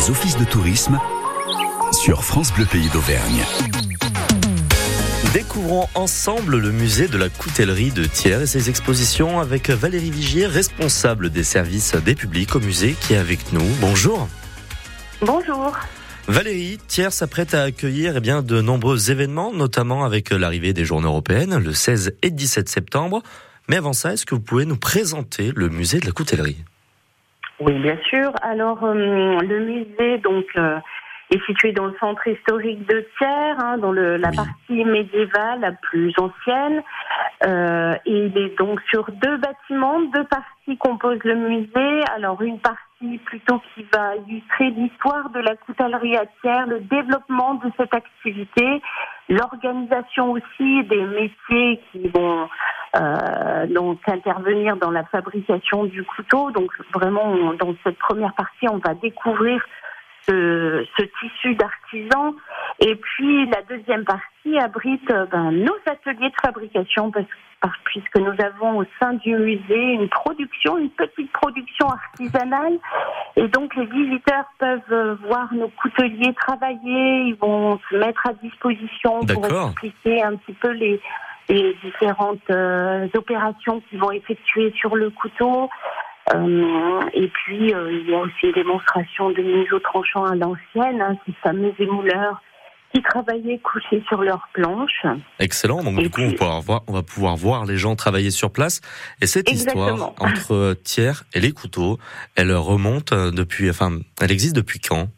les offices de tourisme sur France Bleu Pays d'Auvergne. Découvrons ensemble le musée de la coutellerie de Thiers et ses expositions avec Valérie Vigier, responsable des services des publics au musée qui est avec nous. Bonjour. Bonjour. Valérie, Thiers s'apprête à accueillir eh bien, de nombreux événements, notamment avec l'arrivée des journées européennes le 16 et 17 septembre. Mais avant ça, est-ce que vous pouvez nous présenter le musée de la coutellerie? Oui, bien sûr. Alors, euh, le musée, donc, euh, est situé dans le centre historique de Thiers, hein, dans le, la partie médiévale la plus ancienne. Euh, et il est donc sur deux bâtiments, deux parties composent le musée. Alors une partie plutôt qui va illustrer l'histoire de la coutellerie à Thiers, le développement de cette activité, l'organisation aussi des métiers qui vont euh, donc intervenir dans la fabrication du couteau. Donc vraiment, dans cette première partie, on va découvrir ce, ce tissu d'artisans. Et puis la deuxième partie abrite euh, ben, nos ateliers de fabrication parce, parce, puisque nous avons au sein du musée une production, une petite production artisanale. Et donc les visiteurs peuvent euh, voir nos couteliers travailler, ils vont se mettre à disposition pour expliquer un petit peu les, les différentes euh, opérations qu'ils vont effectuer sur le couteau. Euh, et puis, euh, il y a aussi une démonstration de mise au tranchant à l'ancienne, hein, ces fameux émouleurs qui travaillaient couchés sur leurs planches. Excellent. Donc, du coup, on, va voir, on va pouvoir voir les gens travailler sur place. Et cette histoire entre Thiers et les couteaux, elle remonte depuis, enfin, elle existe depuis quand?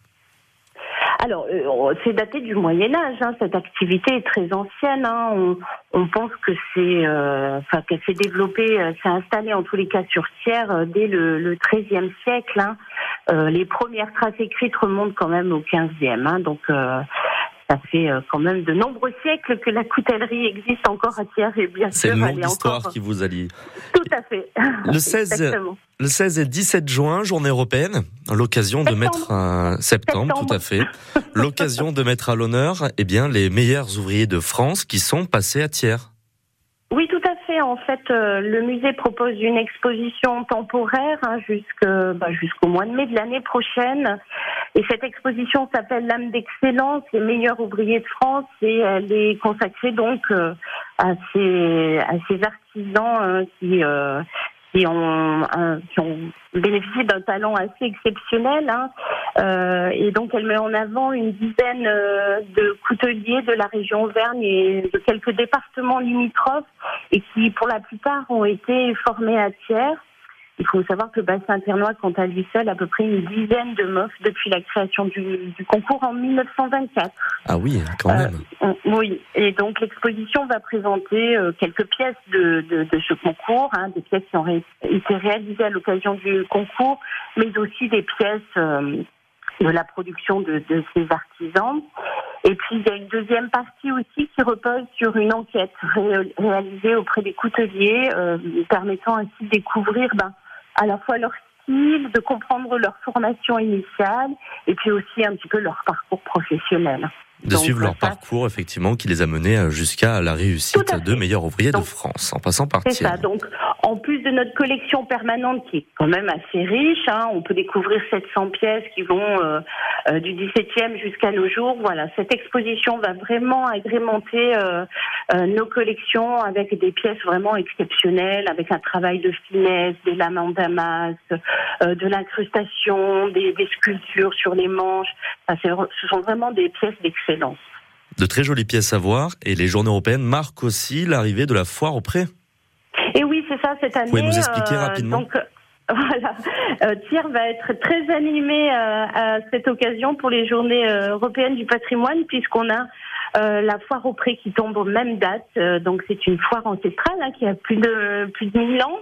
Alors, euh, c'est daté du Moyen Âge. Hein. Cette activité est très ancienne. Hein. On, on, pense que c'est, euh, enfin, qu'elle s'est développée, euh, s'est installée en tous les cas sur Thiers dès le, le XIIIe siècle. Hein. les premières traces écrites remontent quand même au XVe. Hein. Donc, ça fait quand même de nombreux siècles que la coutellerie existe encore à Thiers et bien sûr, c'est une histoire qui vous allie. Tout à fait. Le 16, le 16 et 17 juin, journée européenne, l'occasion de mettre un septembre, tout à fait, l'occasion de mettre à l'honneur, eh bien, les meilleurs ouvriers de France qui sont passés à Thiers. Oui, tout à En fait, euh, le musée propose une exposition temporaire hein, bah, jusqu'au mois de mai de l'année prochaine. Et cette exposition s'appelle L'âme d'excellence, les meilleurs ouvriers de France, et elle est consacrée donc euh, à, ces, artisans hein, qui qui ont, qui ont bénéficié d'un talent assez exceptionnel. Hein. Euh, et donc, elle met en avant une dizaine euh, de couteliers de la région Auvergne et de quelques départements limitrophes et qui, pour la plupart, ont été formés à Thiers. Il faut savoir que le bassin ternois compte à lui seul à peu près une dizaine de MOF depuis la création du, concours en 1924. Ah oui, quand euh, même. oui, et donc l'exposition va présenter euh, quelques pièces de, de, de ce concours, hein, des pièces qui ont été réalisées à l'occasion du concours, mais aussi des pièces euh, de la production de, de, ces artisans. Et puis il y a une deuxième partie aussi qui repose sur une enquête réalisée auprès des couteliers, permettant ainsi de découvrir ben, à la fois leur style, de comprendre leur formation initiale et puis aussi un petit peu leur parcours professionnel. De suivre leur parcours, effectivement, qui les a menés euh, jusqu'à la réussite de meilleurs ouvriers de France, en passant par C'est ça. Donc, en plus de notre collection permanente, qui est quand même assez riche, hein, on peut découvrir 700 pièces qui vont euh, euh, du 17e jusqu'à nos jours. Voilà, cette exposition va vraiment agrémenter euh, nos collections avec des pièces vraiment exceptionnelles, avec un travail de finesse, des lames en damas, de l'incrustation, des, des, sculptures sur les manches. Enfin, ce sont vraiment des pièces d'excellence de très jolies pièces à voir et les journées européennes marquent aussi l'arrivée de la foire au pré. Et oui, ça cette année. Vous pouvez nous expliquer euh, rapidement donc, voilà. Euh, Thiers va être très animé euh, à cette occasion pour les journées européennes du patrimoine puisqu'on a la foire au pré qui tombe aux mêmes dates. donc c'est une foire ancestrale hein, qui a plus de plus de 1000 ans.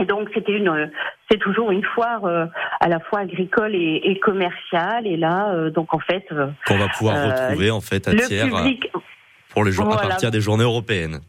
Et donc c'était une, c'est toujours une foire euh, à la fois agricole et, et commerciale. Et là, euh, donc en fait, euh, qu'on va pouvoir retrouver en fait à Thiers pour les jours à partir des journées européennes.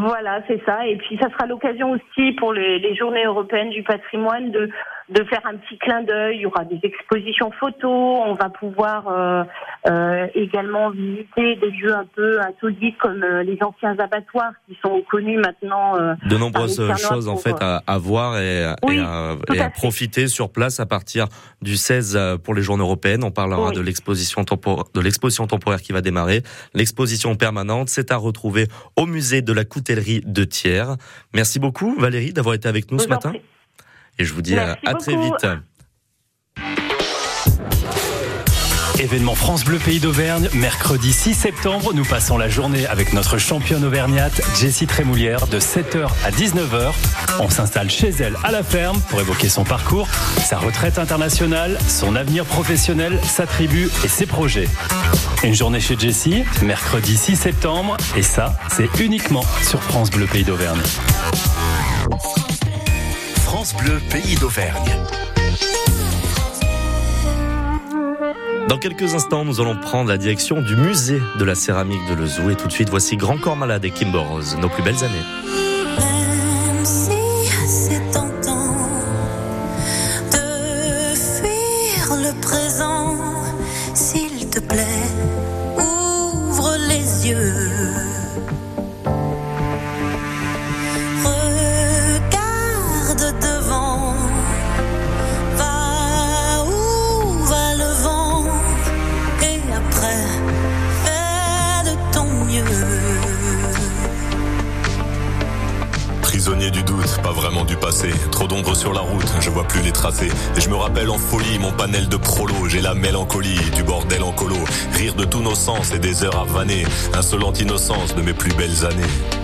Voilà, c'est ça. Et puis ça sera l'occasion aussi pour les, journées européennes du patrimoine de de faire un petit clin d'œil. Il y aura des expositions photos. On va pouvoir euh, euh, également visiter des lieux un peu insolites comme euh, les anciens abattoirs qui sont connus maintenant. de nombreuses choses en fait à, voir et, à, profiter sur place à partir du 16 pour les journées européennes. On parlera de l'exposition temporaire, de l'exposition temporaire qui va démarrer. L'exposition permanente, c'est à retrouver au musée de la coutellerie de Thiers. Merci beaucoup Valérie d'avoir été avec nous ce matin. Et je vous dis à, très vite. Événement France Bleu Pays d'Auvergne, mercredi 6 septembre, nous passons la journée avec notre championne auvergnate, Jessie Trémoulière, de 7h à 19h. On s'installe chez elle à la ferme pour évoquer son parcours, sa retraite internationale, son avenir professionnel, sa tribu et ses projets. Une journée chez Jessie, mercredi 6 septembre, et ça, c'est uniquement sur France Bleu Pays d'Auvergne. France Bleu Pays d'Auvergne. Dans quelques instants, nous allons prendre la direction du musée de la céramique de Lezou. Et tout de suite, voici Grand Corps Malade et Kimber Rose, nos plus belles années. Et je me rappelle en folie mon panel de prolo. J'ai la mélancolie du bordel en colo. Rire de tous nos sens et des heures à vanner. Insolente innocence de mes plus belles années.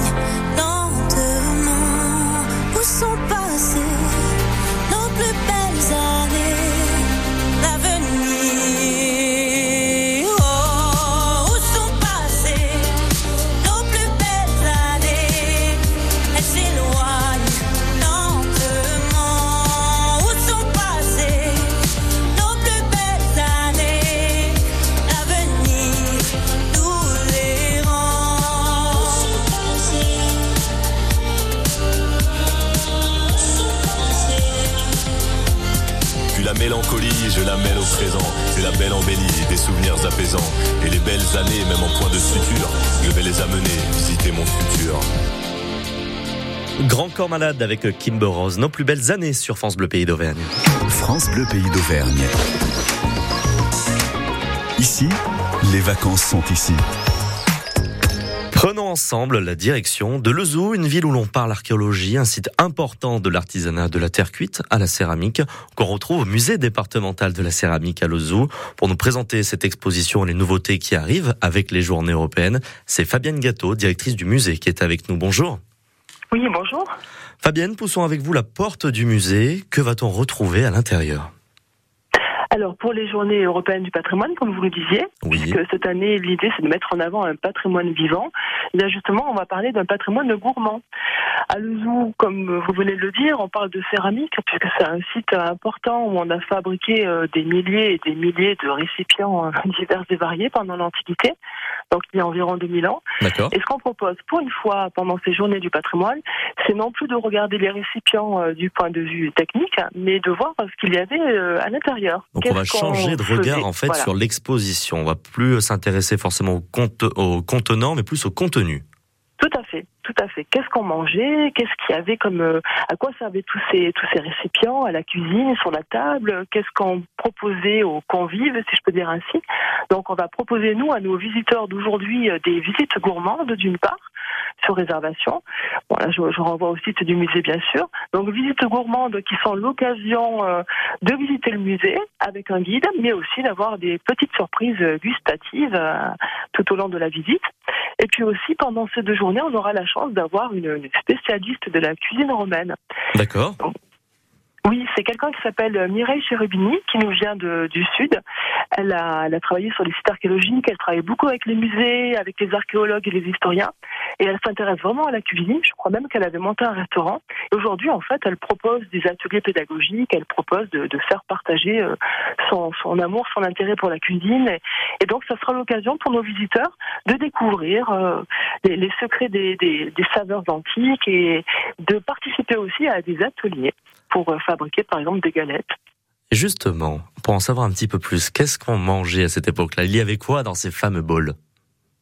corps malade avec Kimber Rose, nos plus belles années sur France Bleu Pays d'Auvergne. France Bleu Pays d'Auvergne. Ici, les vacances sont ici. Prenons ensemble la direction de Lezou, une ville où l'on parle archéologie, un site important de l'artisanat de la terre cuite à la céramique, qu'on retrouve au musée départemental de la céramique à Lezou. Pour nous présenter cette exposition et les nouveautés qui arrivent avec les journées européennes, c'est Fabienne Gâteau, directrice du musée, qui est avec nous. Bonjour. Oui, bonjour. Fabienne, poussons avec vous la porte du musée. Que va-t-on retrouver à l'intérieur? Alors pour les journées européennes du patrimoine, comme vous le disiez, puisque cette année l'idée c'est de mettre en avant un patrimoine vivant, et bien justement on va parler d'un patrimoine gourmand. À Lezou, comme vous venez de le dire, on parle de céramique puisque c'est un site important où on a fabriqué euh, des milliers et des milliers de récipients euh, divers et variés pendant l'Antiquité, donc il y a environ 2000 ans. Et ce qu'on propose pour une fois pendant ces journées du patrimoine, c'est non plus de regarder les récipients euh, du point de vue technique, mais de voir ce qu'il y avait à l'intérieur. Donc on va changer de regard en fait sur l'exposition. On va plus s'intéresser forcément au, contenant, mais plus au contenu. Tout à fait, tout à fait. Qu'est-ce qu'on mangeait? Qu'est-ce qu'il avait comme euh, à quoi servaient tous ces tous ces récipients? À la cuisine, sur la table? Qu'est-ce qu'on proposait aux convives, si je peux dire ainsi? Donc on va proposer nous à nos visiteurs d'aujourd'hui euh, des visites gourmandes d'une part sur réservation. Voilà, je, je, renvoie au site du musée bien sûr. Donc visites gourmandes qui sont l'occasion euh, de visiter le musée avec un guide, mais aussi d'avoir des petites surprises gustatives tout au long de la visite. Et puis aussi pendant ces deux journées, on aura la chance d'avoir une, une, spécialiste de la cuisine romaine. D'accord. Oui, c'est quelqu'un qui s'appelle Mireille Cherubini, qui nous vient de, du Sud. Elle a, travaillé sur les sites archéologiques, elle travaille beaucoup avec les musées, avec les archéologues et les historiens, et elle s'intéresse vraiment à la cuisine. Je crois même qu'elle avait monté un restaurant. Et aujourd'hui, en fait, elle propose des ateliers pédagogiques, elle propose de, faire partager euh, son, amour, son intérêt pour la cuisine. Et, donc, ça sera l'occasion pour nos visiteurs de découvrir euh, les, secrets des, des, des saveurs antiques et de participer aussi à des ateliers pour euh, fabriquer par exemple des galettes. Justement, pour en savoir un petit peu plus, qu'est-ce qu'on mangeait à cette époque-là? Il y avait quoi dans ces fameux bols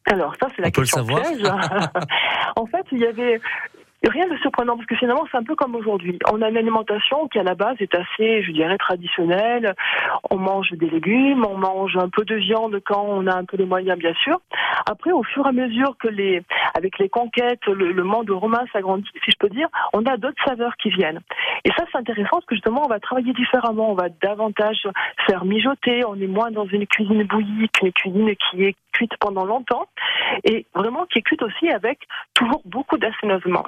alors ça c'est la question peut le savoir. en fait, il y avait Rien de surprenant parce que finalement c'est un peu comme aujourd'hui. On a une alimentation qui à la base est assez, je dirais, traditionnelle. On mange des légumes, on mange un peu de viande quand on a un peu les moyens, bien sûr. Après, au fur et à mesure que les, avec les conquêtes, le, monde romain s'agrandit, si je peux dire, on a d'autres saveurs qui viennent. Et ça c'est intéressant parce que justement on va travailler différemment, on va davantage faire mijoter. On est moins dans une cuisine bouillie qu'une cuisine qui est cuite pendant longtemps et vraiment qui est cuite aussi avec toujours beaucoup d'assaisonnement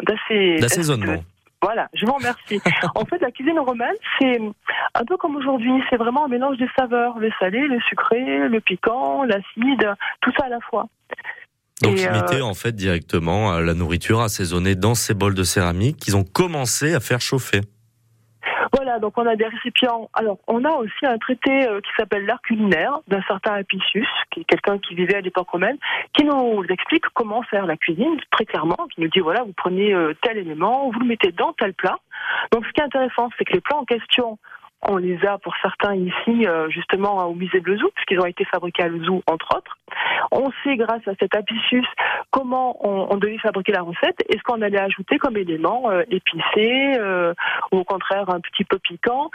d'assaisonnement. Voilà, je vous remercie. en fait, la cuisine romaine, c'est un peu comme aujourd'hui, c'est vraiment un mélange des saveurs, le salé, le sucré, le piquant, l'acide, tout ça à la fois. Donc mettaient euh, en fait directement la nourriture assaisonnée dans ces bols de céramique qu'ils ont commencé à faire chauffer. Voilà, donc on a des récipients. Alors, on a aussi un traité euh, qui s'appelle l'art culinaire d'un certain Apicius, qui est quelqu'un qui vivait à l'époque romaine, qui nous explique comment faire la cuisine très clairement, qui nous dit voilà, vous prenez euh, tel élément, vous le mettez dans tel plat. Donc, ce qui est intéressant, c'est que les plats en question on les a pour certains ici euh, justement au musée de Lezou, puisqu'ils ont été fabriqués à Lezou entre autres. On sait grâce à cet apicius comment on, devait fabriquer la recette et ce qu'on allait ajouter comme élément euh, épicé euh, ou au contraire un petit peu piquant?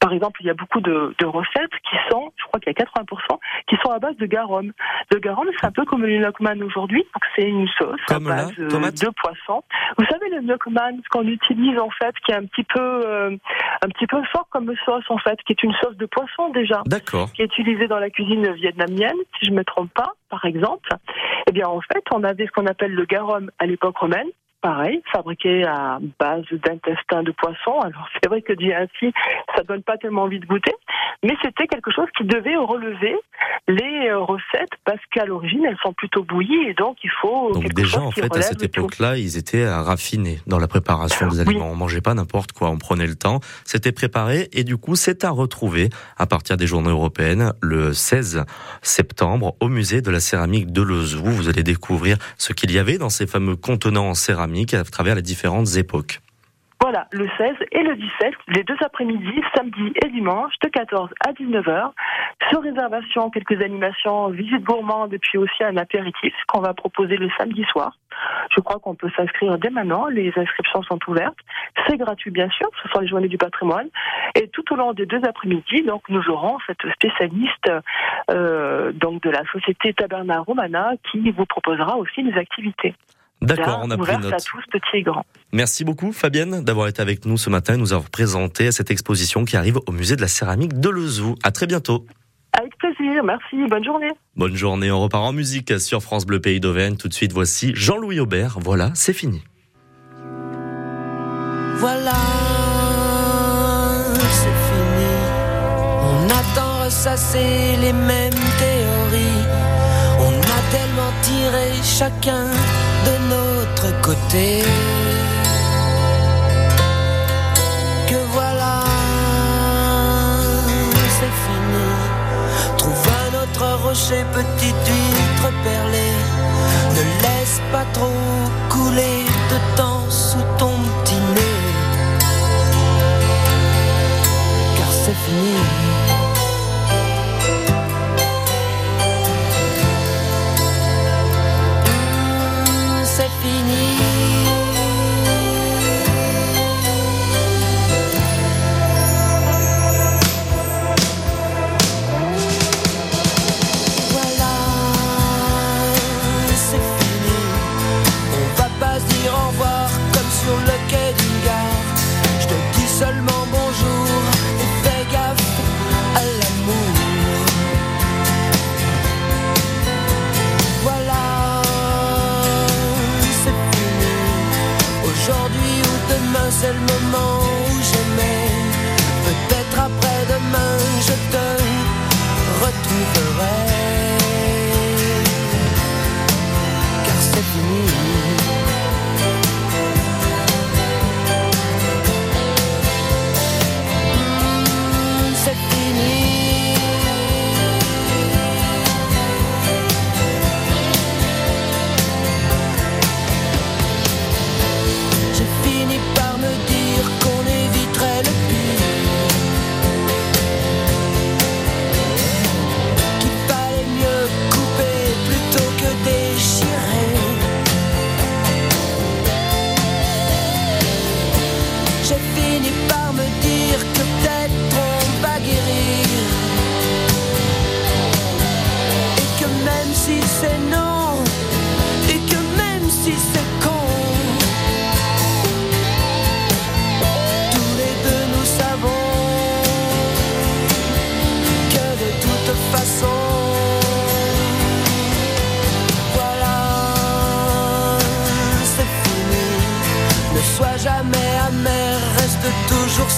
par exemple, il y a beaucoup de, recettes qui sont, crois qu'il y a 80%, qui sont à base de garum. Le garum, c'est un peu comme le gnocchman aujourd'hui, donc c'est une sauce à base de poisson. Vous savez le gnocchman, ce qu'on utilise en fait, qui est un petit peu un petit peu fort comme sauce en fait, qui est une sauce de poisson déjà, qui est utilisée dans la cuisine vietnamienne, si je me trompe pas, par exemple. Eh bien en fait, on avait ce qu'on appelle le garum à l'époque romaine, pareil, fabriqué à base d'intestin de poisson. Alors c'est vrai que dit ainsi, ça donne pas tellement envie de goûter, mais c'était quelque chose qui devait relever les euh, recettes parce qu'à l'origine elles sont plutôt bouillies et donc il faut. Donc déjà en fait à cette époque-là ils étaient raffinés dans la préparation des aliments. On mangeait pas n'importe quoi, on prenait le temps, c'était préparé et du coup c'est à retrouver à partir des journées européennes le 16 septembre au musée de la céramique de Lezou. Vous allez découvrir ce qu'il y avait dans ces fameux contenants en céramique à travers les différentes époques. Voilà, le 16 et le 17, les deux après-midi, samedi et dimanche, de 14 à 19h. Sur réservation, quelques animations, visite gourmande et puis aussi un apéritif qu'on va proposer le samedi soir. Je crois qu'on peut s'inscrire dès maintenant, les inscriptions sont ouvertes. C'est gratuit bien sûr, ce sont les journées du patrimoine. Et tout au long des deux après-midi, donc nous aurons cette spécialiste euh, de la société Taberna Romana qui vous proposera aussi des activités. D'accord, on a pris note. à tous, petits et grands. Merci beaucoup Fabienne d'avoir été avec nous ce matin et nous avoir présenté cette exposition qui arrive au musée de la céramique de Lezou. À très bientôt. Avec plaisir, merci, bonne journée. Bonne journée, on repart en musique sur France Bleu Pays d'Auvergne. Tout de suite, voici Jean-Louis Aubert. Voilà, c'est fini. Voilà, c'est fini. On attend ressasser les mêmes théories. On a tellement tiré chacun côté. Que voilà, c'est fini. Trouve un autre rocher, petite huître perlée. Ne laisse pas trop couler de temps sous ton seul moment. J'ai fini par me dire que peut-être on va guérir. Et que même si c'est non,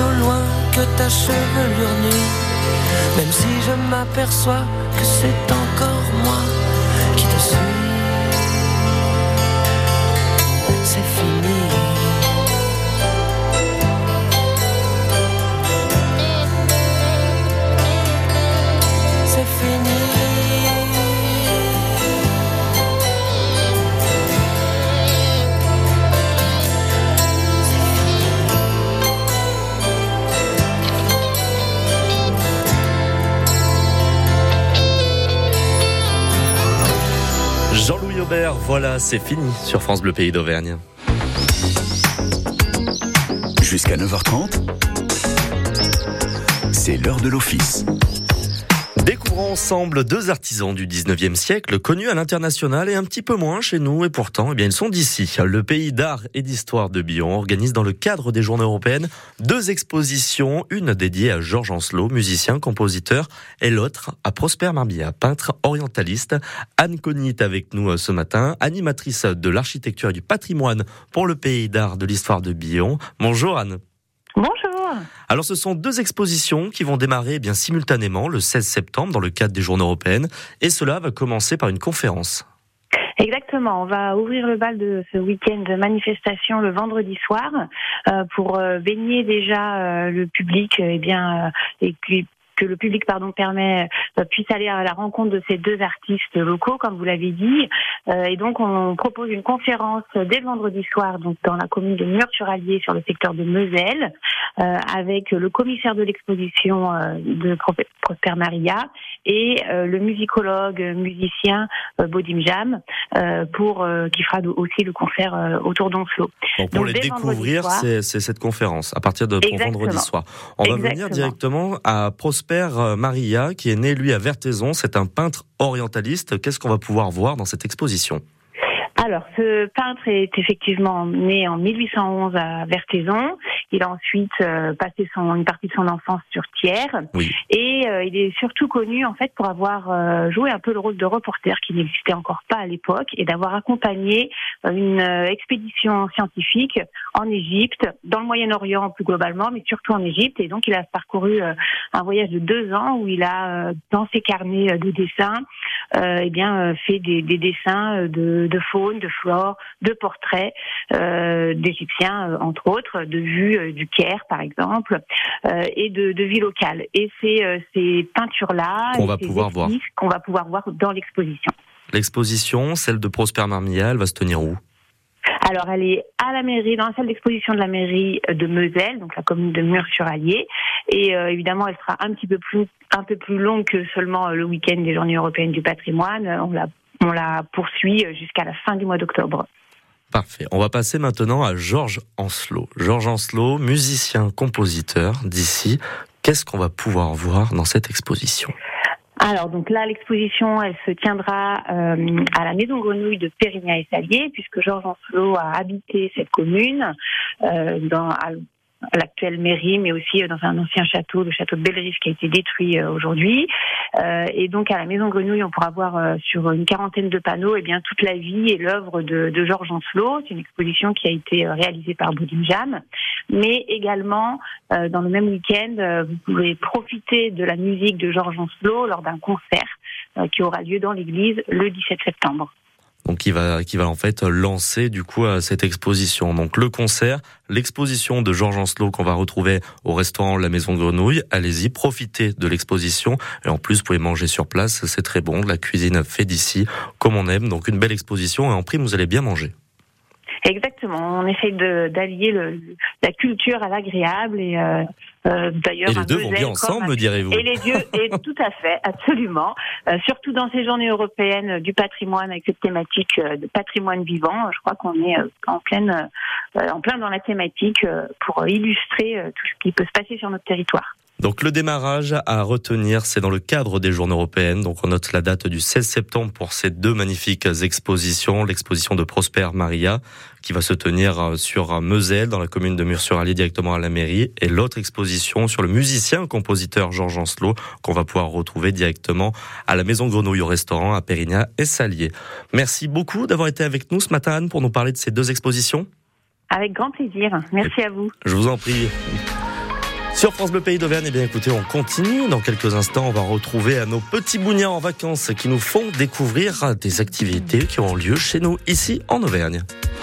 au loin que ta chevelure nue, même si je m'aperçois que c'est en sur France Bleu Pays d'Auvergne. Jusqu'à 9h30, c'est l'heure de l'office. Ensemble deux artisans du 19e siècle, connus à l'international et un petit peu moins chez nous, et pourtant, eh bien, ils sont d'ici. Le pays d'art et d'histoire de Bion organise dans le cadre des Journées européennes deux expositions, une dédiée à Georges Ancelot, musicien, compositeur, et l'autre à Prosper Marbilla, peintre orientaliste. Anne Conny est avec nous euh, ce matin, animatrice de l'architecture et du patrimoine pour le pays d'art de l'histoire de Bion. Bonjour Anne. Bonjour. Alors ce sont deux expositions qui vont démarrer eh bien simultanément le 16 septembre dans le cadre des Journées européennes et cela va commencer par une conférence. Exactement. On va ouvrir le bal de ce week-end de manifestation le vendredi soir euh, pour euh, baigner déjà euh, le public et bien et que le public pardon permet puisse aller à la rencontre de ces deux artistes locaux, comme vous l'avez dit. et donc on propose une conférence dès le vendredi soir, donc dans la commune de Mur-sur-Allier sur le secteur de Meusel, avec le commissaire de l'exposition de Prosper Maria et le musicologue musicien Bodim Jam pour qui fera aussi le concert autour d'Onflo. Donc pour les découvrir, c'est cette conférence à partir de vendredi soir. On va venir directement à Prosper euh, Maria, qui est né lui à Vertaison. C'est un peintre orientaliste. Qu'est-ce qu'on va pouvoir voir dans cette exposition? Alors, ce peintre est effectivement né en 1811 à Vertaison. Il a ensuite euh, passé son, une partie de son enfance sur Thiers. Et euh, il est surtout connu en fait pour avoir euh, joué un peu le rôle de reporter qui n'existait encore pas à l'époque et d'avoir accompagné une expédition scientifique en Égypte, dans le Moyen-Orient plus globalement, mais surtout en Égypte. Et donc, il a parcouru un voyage de deux ans où il a, dans ses carnets de dessins, eh bien, fait des, des dessins de, de de flore, de portraits euh, d'Égyptiens, euh, entre autres, de vues euh, du Caire, par exemple, et de, de vie locale. Et c'est ces peintures-là qu'on va pouvoir voir qu'on va pouvoir voir dans l'exposition. L'exposition, celle de Prosper Marmilla, elle va se tenir où? Alors, elle est à la mairie, dans la salle d'exposition de la mairie de Meusel, donc la commune de Mur-sur-Allier. Et évidemment, elle sera un petit peu plus, un peu plus longue que seulement le week-end des Journées européennes du patrimoine. On la on la poursuit jusqu'à la fin du mois d'octobre. Parfait. On va passer maintenant à Georges Ancelot. Georges Ancelot, musicien, compositeur d'ici. Qu'est-ce qu'on va pouvoir voir dans cette exposition? Alors donc là l'exposition elle se tiendra euh, à la Maison Grenouille de Périgny et Salier puisque Georges Ancelot a habité cette commune euh, dans, l'actuelle mairie, mais aussi euh, dans un ancien château, le château de Bellerive qui a été détruit euh, aujourd'hui. Euh, et donc à la Maison Grenouille, on pourra voir sur une quarantaine de panneaux, eh bien toute la vie et l'œuvre de, Georges Ancelot. C'est une exposition qui a été réalisée par Boudim Jam, mais également dans le même week-end, vous pouvez profiter de la musique de Georges Ancelot lors d'un concert qui aura lieu dans l'église le 17 septembre donc qui va qui va en fait lancer du coup euh, cette exposition. Donc le concert, l'exposition de Georges Ancelot qu'on va retrouver au restaurant La Maison Grenouille. Allez-y, profitez de l'exposition et en plus vous pouvez manger sur place, c'est très bon, la cuisine fait d'ici comme on aime. Donc une belle exposition et en prime vous allez bien manger. Exactement. On essaye d'allier la culture à l'agréable et euh, euh, d'ailleurs. Et les deux vont bien ensemble, me direz-vous. Et les deux, et tout à fait, absolument. Euh, surtout dans ces journées européennes du patrimoine avec cette thématique de patrimoine vivant, je crois qu'on est en pleine, en plein dans la thématique pour illustrer tout ce qui peut se passer sur notre territoire. Donc le démarrage à retenir, c'est dans le cadre des journées européennes. Donc on note la date du 16 septembre pour ces deux magnifiques expositions. L'exposition de Prosper Maria qui va se tenir euh, sur Meusel dans la commune de Mur-sur-Allier directement à la mairie et l'autre exposition sur le musicien compositeur Georges Ancelot qu'on va pouvoir retrouver directement à la Maison Grenouille au restaurant à Pérignat et Salier. Merci beaucoup d'avoir été avec nous ce matin pour nous parler de ces deux expositions. Avec grand plaisir. Merci à vous. Je vous en prie. Sur France Bleu Pays d'Auvergne, eh bien écoutez, on continue. Dans quelques instants, on va retrouver nos petits bougnats en vacances qui nous font découvrir des activités qui ont lieu chez nous ici en Auvergne.